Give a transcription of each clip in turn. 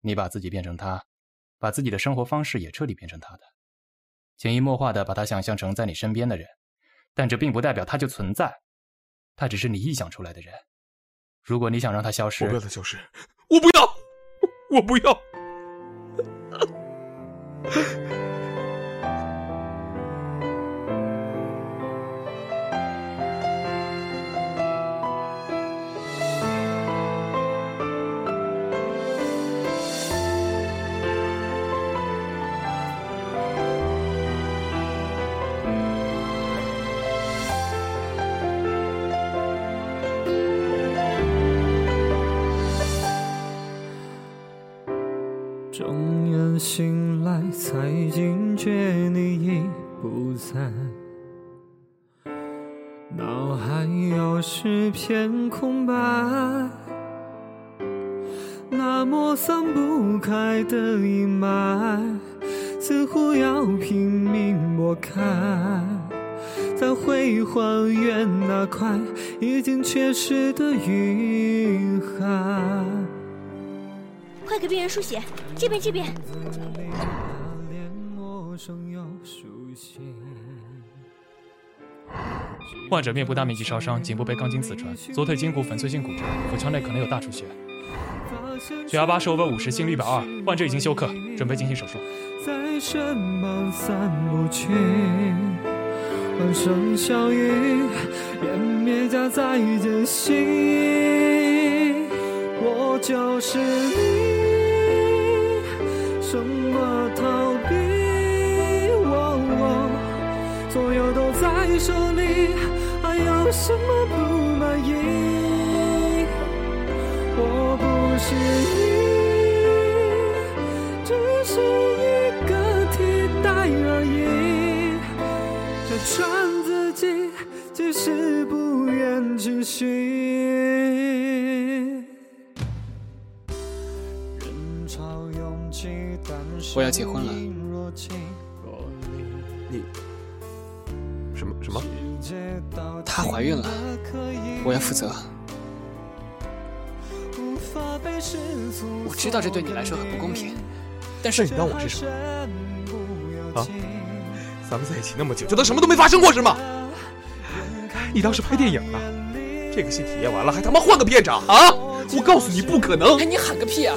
你把自己变成他，把自己的生活方式也彻底变成他的，潜移默化的把他想象成在你身边的人，但这并不代表他就存在，他只是你臆想出来的人。如果你想让他消失，我不要他消失，我不要，我不要。醒来才惊觉你已不在，脑海又是片空白，那抹散不开的阴霾，似乎要拼命拨开，才会还原那块已经缺失的云海。快给病人输血，这边这边。患者面部大面积烧伤，颈部被钢筋刺穿，左腿胫骨粉碎性骨折，腹腔内可能有大出血。血压八十 over 五十，心率一百二，患者已经休克，准备进行手术。在身旁散不去，欢声笑语，湮灭夹在间隙。我就是你。什么逃避？所有都在手里，还有什么不满意？我不是你，只是一个替代而已。在劝自己，即使不愿继续。我要结婚了。你什么什么？她怀孕了，我要负责。我知道这对你来说很不公平，但是你当我是什么？啊？咱们在一起那么久，就当什么都没发生过是吗？你当是拍电影呢？这个戏体验完了，还他妈换个片场啊？我告诉你，不可能！哎，你喊个屁啊！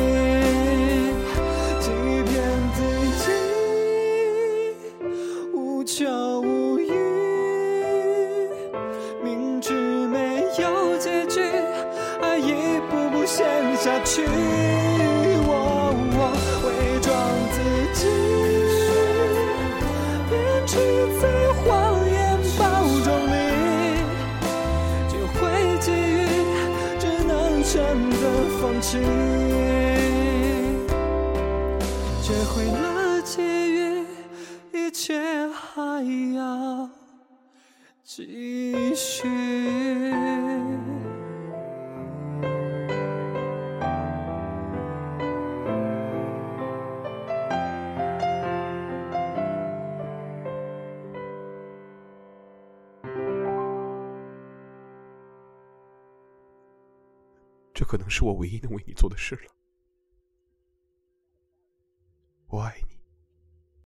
去，我伪装自己，编织在谎言包装里，学会给予，只能选择放弃，学会了给予，一切还要继续。这可能是我唯一能为你做的事了，